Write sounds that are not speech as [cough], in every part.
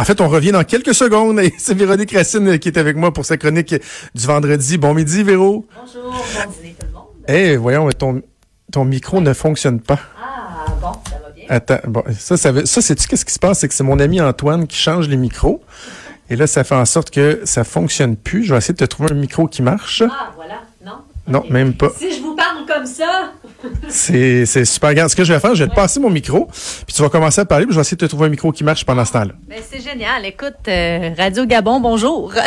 En fait, on revient dans quelques secondes c'est Véronique Racine qui est avec moi pour sa chronique du vendredi. Bon midi, Véro. Bonjour, bon dîner tout le monde. Eh, voyons, ton, ton micro ne fonctionne pas. Ah, bon, ça va bien? Attends, bon, ça, ça, veut- ça c'est-tu qu'est-ce qui se passe? C'est que c'est mon ami Antoine qui change les micros. Et là, ça fait en sorte que ça fonctionne plus. Je vais essayer de te trouver un micro qui marche. Ah, voilà, non? Non, même pas. Si je vous parle comme ça, C'est c'est super. Regarde, ce que je vais faire, je vais te passer mon micro, puis tu vas commencer à parler, puis je vais essayer de te trouver un micro qui marche pendant ce temps-là. ben c'est génial. Écoute, euh, Radio Gabon, bonjour. [laughs]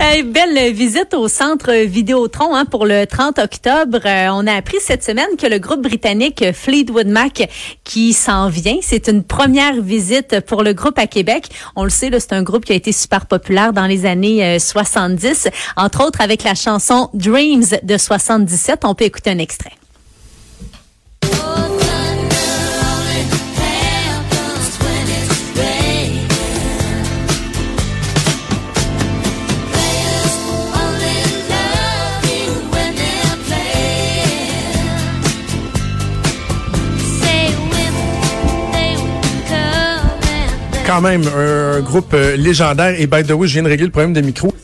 Hey, belle visite au centre Vidéotron hein, pour le 30 octobre. Euh, on a appris cette semaine que le groupe britannique Fleetwood Mac qui s'en vient, c'est une première visite pour le groupe à Québec. On le sait, là, c'est un groupe qui a été super populaire dans les années euh, 70, entre autres avec la chanson Dreams de 77. On peut écouter un extrait. Quand même, un groupe euh, légendaire. Et by the way, je viens de régler le problème de micro.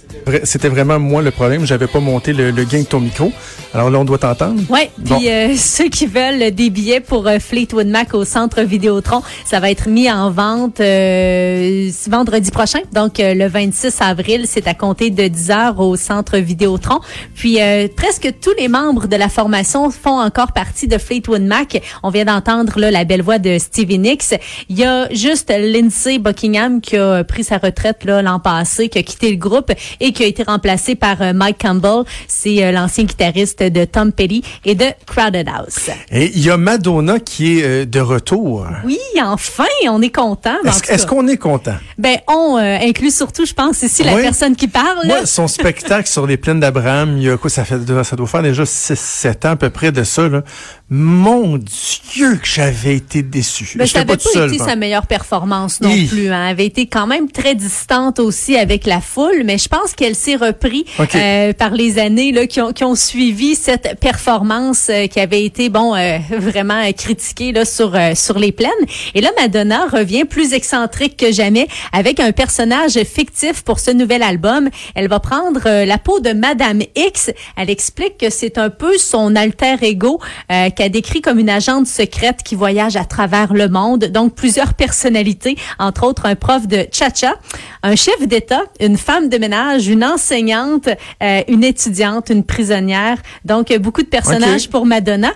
C'était vraiment moi le problème. J'avais pas monté le, le gain de ton micro. Alors là, on doit t'entendre. Ouais, puis euh, [laughs] ceux qui veulent des billets pour euh, Fleetwood Mac au centre Vidéotron, ça va être mis en vente euh, vendredi prochain, donc euh, le 26 avril, c'est à compter de 10 heures au centre Vidéotron. Puis euh, presque tous les membres de la formation font encore partie de Fleetwood Mac. On vient d'entendre là la belle voix de Stevie Nicks. Il y a juste Lindsay Buckingham qui a pris sa retraite là l'an passé, qui a quitté le groupe et qui a été remplacé par euh, Mike Campbell. C'est euh, l'ancien guitariste de Tom Petty et de Crowded House. Et il y a Madonna qui est euh, de retour. Oui, enfin, on est content. en Est-ce qu'on est content? Ben, on inclut surtout, je pense, ici la Oui. personne qui parle. Moi, son spectacle sur les plaines d'Abraham, il y a quoi, ça fait, ça doit faire déjà 6-7 ans à peu près de ça, là. Mon Dieu, que j'avais été déçu. Ben, J'étais ça n'avait pas, été moi. sa meilleure performance non plus. Hein. Elle avait été quand même très distante aussi avec la foule, mais je pense qu'elle s'est repris OK. euh, par les années là, qui, ont, qui ont suivi cette performance euh, qui avait été bon euh, vraiment euh, critiquée là, sur, euh, sur les plaines. Et là, Madonna revient plus excentrique que jamais avec un personnage fictif pour ce nouvel album. Elle va prendre euh, la peau de Madame X. Elle explique que c'est un peu son alter ego euh, qu'elle décrit comme une agente secrète qui voyage à travers le monde. Donc, plusieurs personnalités, entre autres un prof de cha-cha, un chef d'État, une femme de ménage, une enseignante, euh, une étudiante, une prisonnière. Donc, beaucoup de personnages pour Madonna.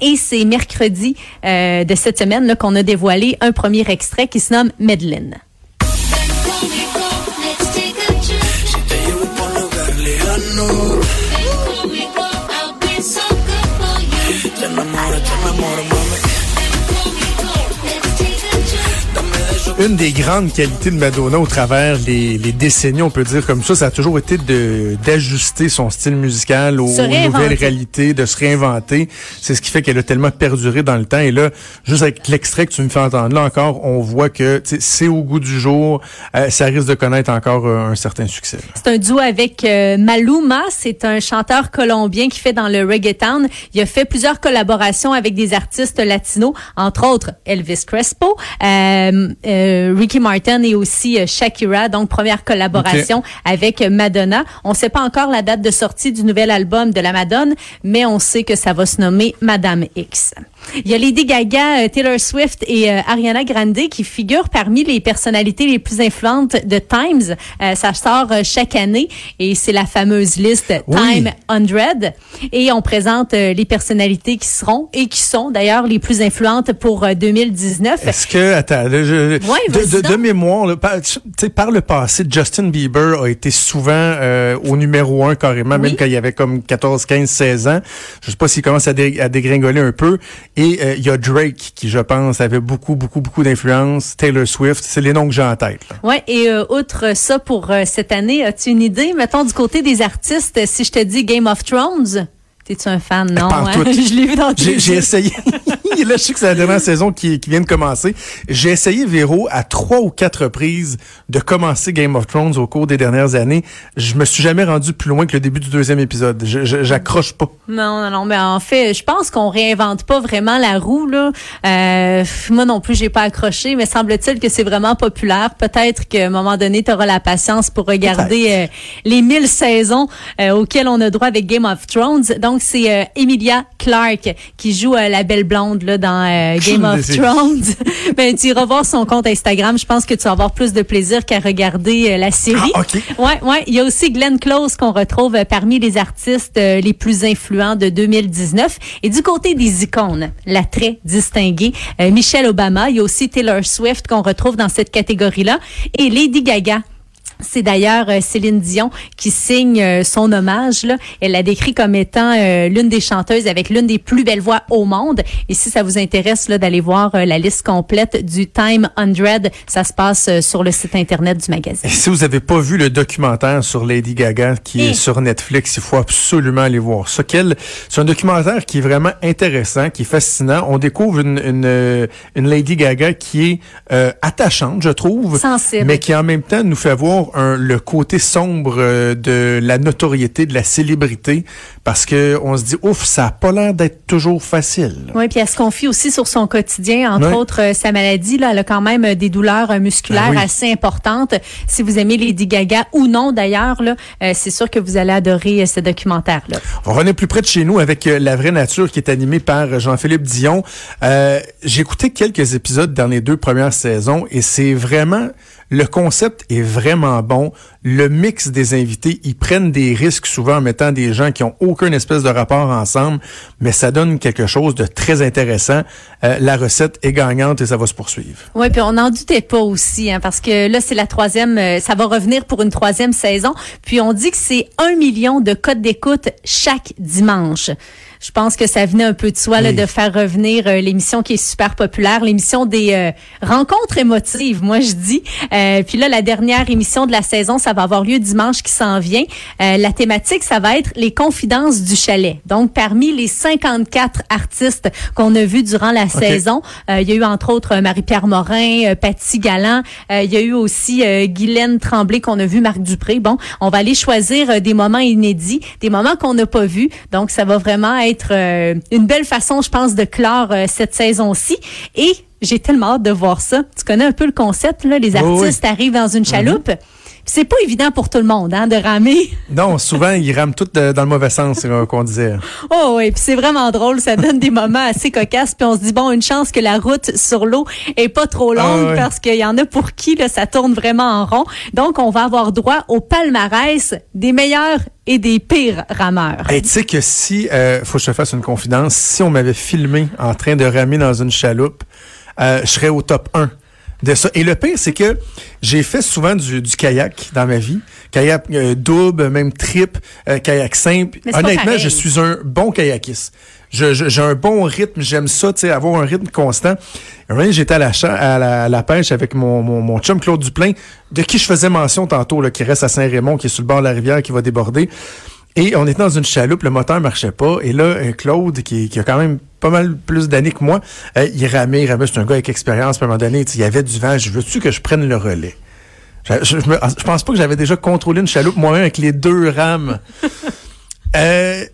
Et c'est mercredi euh, de cette semaine là, qu'on a dévoilé un premier extrait qui se nomme Medlin. Si te llevo pa' un lugar Une des grandes qualités de Madonna au travers les, les décennies, on peut dire comme ça, ça a toujours été de d'ajuster son style musical aux, nouvelles réalités, de se réinventer. C'est ce qui fait qu'elle a tellement perduré dans le temps. Et là, juste avec l'extrait que tu me fais entendre, là encore, on voit que c'est au goût du jour. Euh, ça risque de connaître encore euh, un certain succès. C'est un duo avec euh, Maluma. C'est un chanteur colombien qui fait dans le reggaeton. Il a fait plusieurs collaborations avec des artistes latinos, entre autres Elvis Crespo, euh, euh, Ricky Martin et aussi euh, Shakira. Donc, première collaboration avec euh, Madonna. On ne sait pas encore la date de sortie du nouvel album de la Madone, mais on sait que ça va se nommer Madame X. Il y a Lady Gaga, Taylor Swift et Ariana Grande qui figurent parmi les personnalités les plus influentes de Times. Ça sort chaque année et c'est la fameuse liste Oui. Time 100. Et on présente les personnalités qui seront et qui sont d'ailleurs les plus influentes pour euh, 2019. Est-ce que attends, je- Ouais. De, mémoire, là, par, le passé, Justin Bieber a été souvent euh, au numéro un carrément, Oui. même quand il avait comme 14, 15, 16 ans. Je sais pas s'il commence à, dé- à dégringoler un peu. Et euh, il y a Drake qui, je pense, avait beaucoup, beaucoup, beaucoup d'influence. Taylor Swift, c'est les noms que j'ai en tête. là. Ouais, et euh, outre ça pour cette année, as-tu une idée mettons du côté des artistes si je te dis Game of Thrones? T'es-tu un fan? Non hein? [laughs] Je l'ai vu dans J'ai essayé. [laughs] Là, je sais que c'est la dernière saison qui, qui vient de commencer. J'ai essayé, Véro, à trois ou quatre reprises de commencer Game of Thrones au cours des dernières années. Je me suis jamais rendu plus loin que le début du deuxième épisode. J'accroche pas. Non, non, non, mais en fait, je pense qu'on réinvente pas vraiment la roue là. Euh, moi non plus, j'ai pas accroché, mais semble-t-il que c'est vraiment populaire. Peut-être qu'à un moment donné, tu auras la patience pour regarder euh, les mille saisons euh, auxquelles on a droit avec Game of Thrones. Donc c'est euh, Emilia Clarke qui joue euh, la belle blonde là dans euh, Game of Thrones. [laughs] ben tu iras voir son compte Instagram. Je pense que tu vas avoir plus de plaisir qu'à regarder euh, la série. Ah, OK. Ouais, ouais. Il y a aussi Glenn Close qu'on retrouve euh, parmi les artistes euh, les plus influents de 2019. Et du côté des icônes, la très distinguée euh, Michelle Obama. Il y a aussi Taylor Swift qu'on retrouve dans cette catégorie-là. Et Lady Gaga. C'est d'ailleurs euh, Céline Dion qui signe euh, son hommage. Là. Elle la décrit comme étant euh, l'une des chanteuses avec l'une des plus belles voix au monde. Et si ça vous intéresse d'aller voir euh, la liste complète du Time 100, ça se passe euh, sur le site internet du magazine. Et si vous n'avez pas vu le documentaire sur Lady Gaga qui Eh. est sur Netflix, il faut absolument aller voir ça. C'est un documentaire qui est vraiment intéressant, qui est fascinant. On découvre une, une, une Lady Gaga qui est attachante, je trouve, Sensible. mais qui en même temps nous fait voir un- le côté sombre euh, de la notoriété, de la célébrité, parce que on se dit, ouf, ça a pas l'air d'être toujours facile. Oui, puis elle se confie aussi sur son quotidien, entre autres euh, sa maladie. Là, elle a quand même euh, des douleurs musculaires Ah oui. assez importantes. Si vous aimez Lady Gaga ou non d'ailleurs, là, c'est sûr que vous allez adorer ce documentaire-là. On revenait plus près de chez nous avec La Vraie Nature qui est animé par Jean-Philippe Dion. Euh, J'ai écouté quelques épisodes dans les deux premières saisons et c'est vraiment... Le concept est vraiment bon. Le mix des invités, ils prennent des risques souvent en mettant des gens qui ont aucun espèce de rapport ensemble, mais ça donne quelque chose de très intéressant. Euh, la recette est gagnante et ça va se poursuivre. Oui, puis on n'en doutait pas aussi, hein, parce que là, c'est la troisième, euh, ça va revenir pour une troisième saison. Puis on dit que c'est un million de codes d'écoute chaque dimanche. Je pense que ça venait un peu de soi là, de faire revenir euh, l'émission qui est super populaire, l'émission des euh, rencontres émotives, moi je dis. Euh, puis là, la dernière émission de la saison, ça va avoir lieu dimanche qui s'en vient. Euh, la thématique, ça va être les confidences du chalet. Donc, parmi les 54 artistes qu'on a vus durant la saison, euh, il y a eu entre autres Marie-Pierre Morin, euh, Patty Galland, euh, il y a eu aussi euh, Guylaine Tremblay qu'on a vu, Marc Dupré. Bon, on va aller choisir des moments inédits, des moments qu'on n'a pas vus. Donc, ça va vraiment être euh, une belle façon, je pense, de clore euh, cette saison-ci. Et j'ai tellement hâte de voir ça. Tu connais un peu le concept, là? Les oui. artistes arrivent dans une chaloupe. Puis C'est pas évident pour tout le monde, hein, de ramer. [laughs] Non, souvent, ils rament tout de- dans le mauvais sens, c'est euh, qu'on disait. Oh oui, puis c'est vraiment drôle, ça donne des moments assez cocasses, puis on se dit bon, une chance que la route sur l'eau est pas trop longue Ah ouais. parce qu'il y en a pour qui là, ça tourne vraiment en rond. Donc on va avoir droit au palmarès des meilleurs et des pires rameurs. Hey, tu sais que si, euh, faut que je te fasse une confidence, si on m'avait filmé en train de ramer dans une chaloupe, euh, je serais au top 1 de ça. Et le pire, c'est que j'ai fait souvent du, du kayak dans ma vie. Kayak euh, double, même trip, euh, kayak simple. Honnêtement, je suis un bon kayakiste. Je- je- J'ai un bon rythme, j'aime ça, tu sais, avoir un rythme constant. J'étais à la, à la, à la pêche avec mon, mon, mon chum Claude Duplain, de qui je faisais mention tantôt, là, qui reste à Saint-Raymond, qui est sur le bord de la rivière, qui va déborder. Et on était dans une chaloupe, le moteur marchait pas. Et là, euh, Claude, qui, qui a quand même pas mal plus d'années que moi, euh, il ramait, il ramait, c'est un gars avec expérience. À un moment donné, il y avait du vent. Je veux-tu que je prenne le relais? Je, je, je me- je pense pas que j'avais déjà contrôlé une chaloupe moi-même avec les deux rames. [laughs] Euh,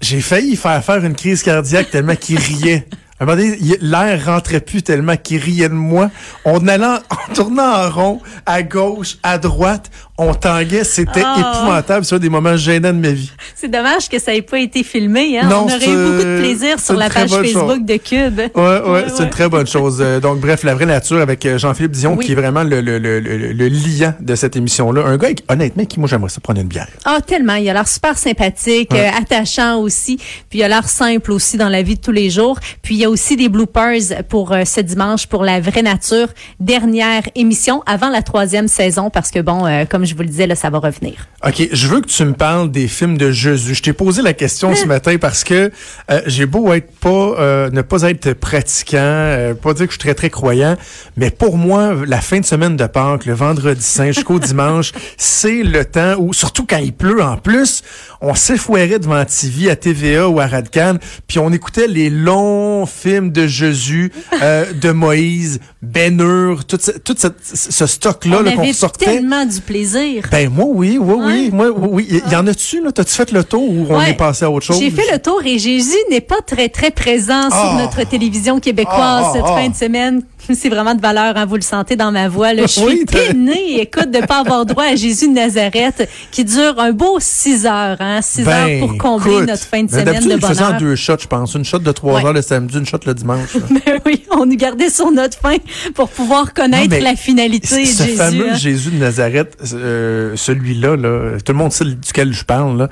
j'ai failli faire faire une crise cardiaque tellement qu'il riait. À un moment donné, l'air rentrait plus tellement qu'il riait de moi. On allait, en- on tournait en rond, à gauche, à droite, on tanguait, c'était Oh. épouvantable. C'est un des moments gênants de ma vie. C'est dommage que ça ait pas été filmé. Hein? Non, on aurait eu beaucoup de plaisir sur la page Facebook chose. de Cube. Ouais, ouais, Ouais, c'est ouais. une très bonne chose. Euh, donc, bref, la vraie nature avec euh, Jean-Philippe Dion, Oui. qui est vraiment le, le, le, le, le liant de cette émission-là. Un gars, honnêtement, qui, moi, j'aimerais ça prendre une bière. Ah, tellement. Il a l'air super sympathique, euh, attachant aussi. Puis il a l'air simple aussi dans la vie de tous les jours. Puis il y a a aussi des bloopers pour euh, ce dimanche pour la vraie nature. Dernière émission avant la troisième saison parce que bon, euh, comme je vous le disais, là, ça va revenir. OK, je veux que tu me parles des films de Jésus. Je t'ai posé la question ce matin parce que euh, j'ai beau être pas euh, ne pas être pratiquant, euh, pas dire que je suis très très croyant, mais pour moi la fin de semaine de Pâques, le vendredi saint jusqu'au [laughs] dimanche, c'est le temps où surtout quand il pleut en plus, on s'effouerait devant TV à TVA ou à Radcan, puis on écoutait les longs films de Jésus, de Moïse, Ben Hur, tout ce, tout ce stock là On qu'on avait sortait. tellement du plaisir. Ben moi oui, oui, oui, Ouais. moi oui. Il y, en a-tu là? T'as-tu fait le tour ou on est passé à autre chose? J'ai fait le tour et Jésus n'est pas très, très présent Ah. sur notre télévision québécoise Ah, ah, cette ah. fin de semaine. [laughs] C'est vraiment de valeur, hein, vous le sentez dans ma voix. Là. [laughs] Je suis Oui, peinée, écoute, de pas avoir droit à Jésus de Nazareth, qui dure un beau six heures, hein, six heures pour combler Ben, écoute, notre fin de ben, semaine d'habitude, de le faisait en bonheur. deux shots, je pense. Une shot de trois Ouais. heures le samedi, une shot le dimanche. [laughs] Ben oui, on nous gardait sur notre fin [laughs] pour pouvoir connaître Non, la finalité Ce de Jésus. fameux hein. Jésus de Nazareth, euh, celui-là, là, tout le monde sait duquel je parle. Là.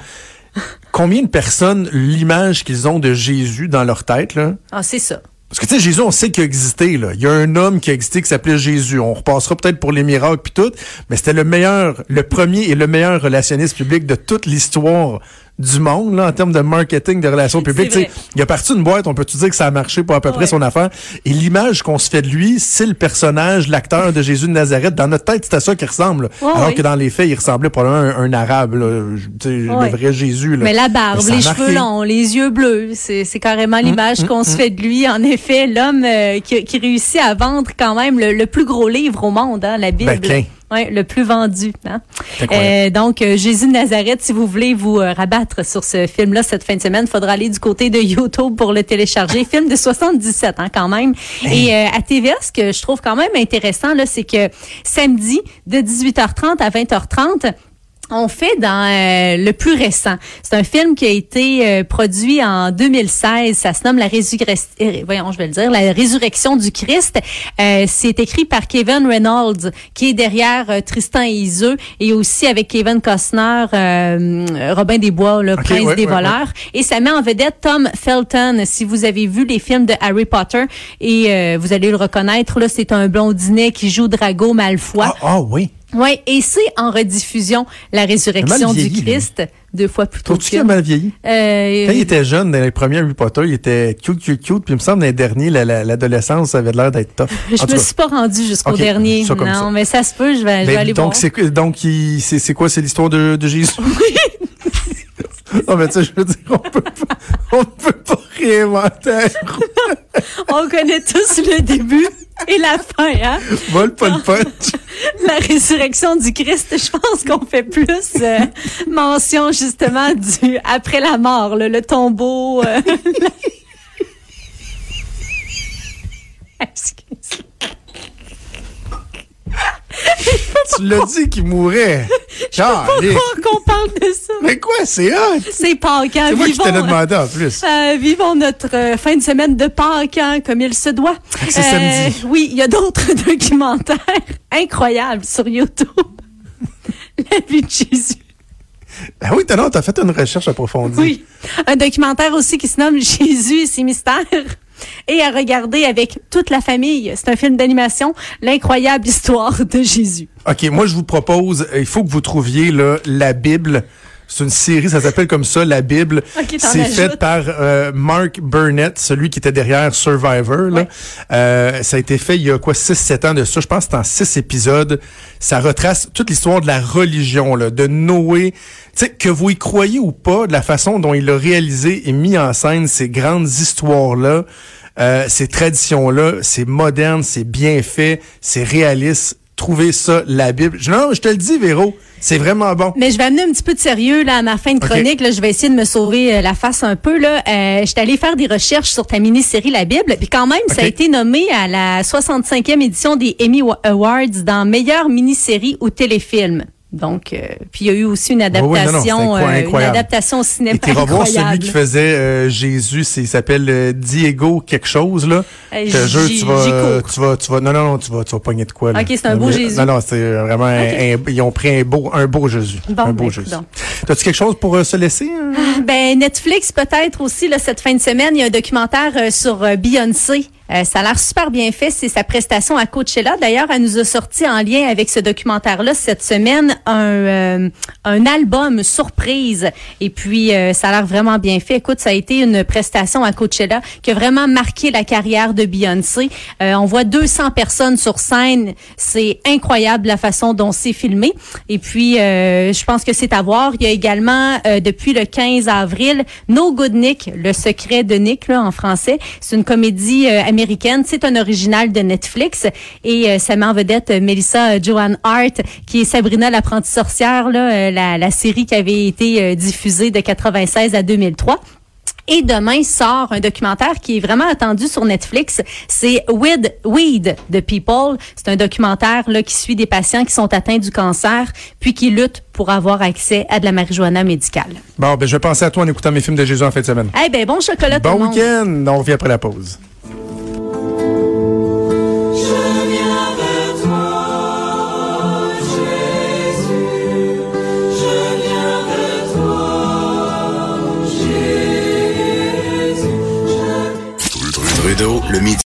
Combien de personnes, l'image qu'ils ont de Jésus dans leur tête, là, Ah, c'est ça. Parce que tu sais, Jésus, on sait qu'il a existé. Là. Il y a un homme qui a existé qui s'appelait Jésus. On repassera peut-être pour les miracles puis tout, mais c'était le meilleur, le premier et le meilleur relationniste public de toute l'histoire du monde là, en termes de marketing, de relations publiques. C'est Tu sais, Il a parti une boîte, on peut-tu dire que ça a marché pour à peu près son affaire? Et l'image qu'on se fait de lui, c'est le personnage, l'acteur de Jésus de Nazareth. Dans notre tête, c'était à ça qu'il ressemble. Ouais, Alors que dans les faits, il ressemblait probablement à un, un arabe, là, tu sais, Ouais. le vrai Jésus. Là. Mais la barbe, Mais les cheveux longs, les yeux bleus, c'est c'est carrément l'image qu'on se fait de lui. En effet, l'homme euh, qui, qui réussit à vendre quand même le, le plus gros livre au monde, hein, la Bible. Ben. Ouais, le plus vendu. Hein? Euh, donc, euh, Jésus de Nazareth, si vous voulez vous euh, rabattre sur ce film-là cette fin de semaine, il faudra aller du côté de YouTube pour le télécharger. film de 77 hein, quand même. Et euh, à TVA, ce que je trouve quand même intéressant, là, c'est que samedi, de 18h30 à 20h30, on fait dans euh, le plus récent. C'est un film qui a été euh, produit en 2016. Ça se nomme la résurrection. voyons, je vais le dire, la résurrection du Christ. Euh, c'est écrit par Kevin Reynolds, qui est derrière euh, Tristan et Iseux, et aussi avec Kevin Costner, euh, Robin des Bois, le prince ouais, des ouais, voleurs. Et ça met en vedette Tom Felton. Si vous avez vu les films de Harry Potter, et euh, vous allez le reconnaître, là, c'est un blondinet qui joue Drago Malfoy. Ah, ah oui. Oui, et c'est en rediffusion la résurrection du lui. Christ deux fois plus tôt. Trouves-tu qu'il a mal vieilli? Euh, Quand il était jeune, dans les premiers Harry Potter, il était cute, cute, cute. Puis il me semble, dans les derniers, la- la- l'adolescence, ça avait l'air d'être. [laughs] En je me suis pas rendue jusqu'au dernier. non, ça. mais ça se peut, je vais, je vais Ben, aller donc, voir. donc, c'est c'est quoi? C'est l'histoire de, de Jésus? [laughs] non, mais tu sais, je veux dire, on peut pas, on peut pas réinventer. On connaît tous le début et la fin, hein? Vole pas le punch. [laughs] La résurrection du Christ, je pense qu'on fait plus euh, mention justement du après la mort, le tombeau. euh, [laughs] la- tu l'as dit qu'il mourait. Calé. Pourquoi qu'on parle de ça? Mais quoi, c'est hot? C'est Pâques, hein? C'est moi qui te l'ai Vivons- demandé en plus. Euh, vivons notre euh, fin de semaine de Pâques hein, comme il se doit. Euh, c'est samedi. Oui, il y a d'autres [laughs] documentaires incroyables sur YouTube. [laughs] La vie de Jésus. Ah oui, t'as fait une recherche approfondie. Oui. Un documentaire aussi qui se nomme Jésus et ses mystères. Et à regarder avec toute la famille. C'est un film d'animation, l'incroyable histoire de Jésus. OK, moi, je vous propose, euh, il faut que vous trouviez là, la Bible. C'est une série, ça s'appelle comme ça, La Bible. [laughs] OK, t'en c'est fait par euh, Mark Burnett, celui qui était derrière Survivor. Là. Ouais. Euh, ça a été fait il y a quoi, 6-7 ans de ça? Je pense que c'est en 6 épisodes. Ça retrace toute l'histoire de la religion, là, de Noé. Sais, que vous y croyez ou pas, de la façon dont il a réalisé et mis en scène ces grandes histoires-là, euh, ces traditions-là, c'est moderne, c'est bien fait, c'est réaliste. Trouvez ça, la Bible. Je- Non, je te le dis, Véro, c'est vraiment bon. Mais je vais amener un petit peu de sérieux là à ma fin de chronique. Là, je vais essayer de me sauver euh, la face un peu. Là, euh, je suis allée faire des recherches sur ta mini-série La Bible. Puis quand même, ça a été nommé à la 65e édition des Emmy Wa- Awards dans meilleure mini-série ou téléfilm. Donc, euh, puis il y a eu aussi une oui, non, non, adaptation, incro- euh, une adaptation au cinéma Et tu revoir celui qui faisait euh, Jésus, il s'appelle Diego quelque chose là. Je te jure, tu vas, tu vas, tu vas, non, non, non, tu vas, tu vas pogner de quoi là. Ok, c'est un beau Mais- Jésus. Non, non, c'est vraiment, un- un- ils ont pris un beau, un beau Jésus, Bon, un beau Jésus. T'as-tu quelque chose pour se laisser? hein? Ben Netflix peut-être aussi là, cette fin de semaine, il y a un documentaire sur Beyoncé. Euh, ça a l'air super bien fait, c'est sa prestation à Coachella. D'ailleurs, elle nous a sorti en lien avec ce documentaire-là cette semaine un euh, un album surprise. Et puis euh, ça a l'air vraiment bien fait. Écoute, ça a été une prestation à Coachella qui a vraiment marqué la carrière de Beyoncé. Euh, on voit 200 personnes sur scène, c'est incroyable la façon dont c'est filmé. Et puis euh, je pense que c'est à voir. Il y a également euh, depuis le 15 avril No Good Nick, le secret de Nick là en français. C'est une comédie euh, américaine, c'est un original de Netflix et euh, ça met en vedette euh, Melissa euh, Joan Hart qui est Sabrina l'apprentie sorcière là, euh, la, la série qui avait été diffusée de 96 à 2003. Et demain sort un documentaire qui est vraiment attendu sur Netflix. C'est With Weed the People. C'est un documentaire là qui suit des patients qui sont atteints du cancer puis qui luttent pour avoir accès à de la marijuana médicale. Bon, ben, je vais penser à toi en écoutant mes films de Jésus en fin de semaine. Eh ben bon chocolat tout le Bon monde. week-end! On revient après la pause.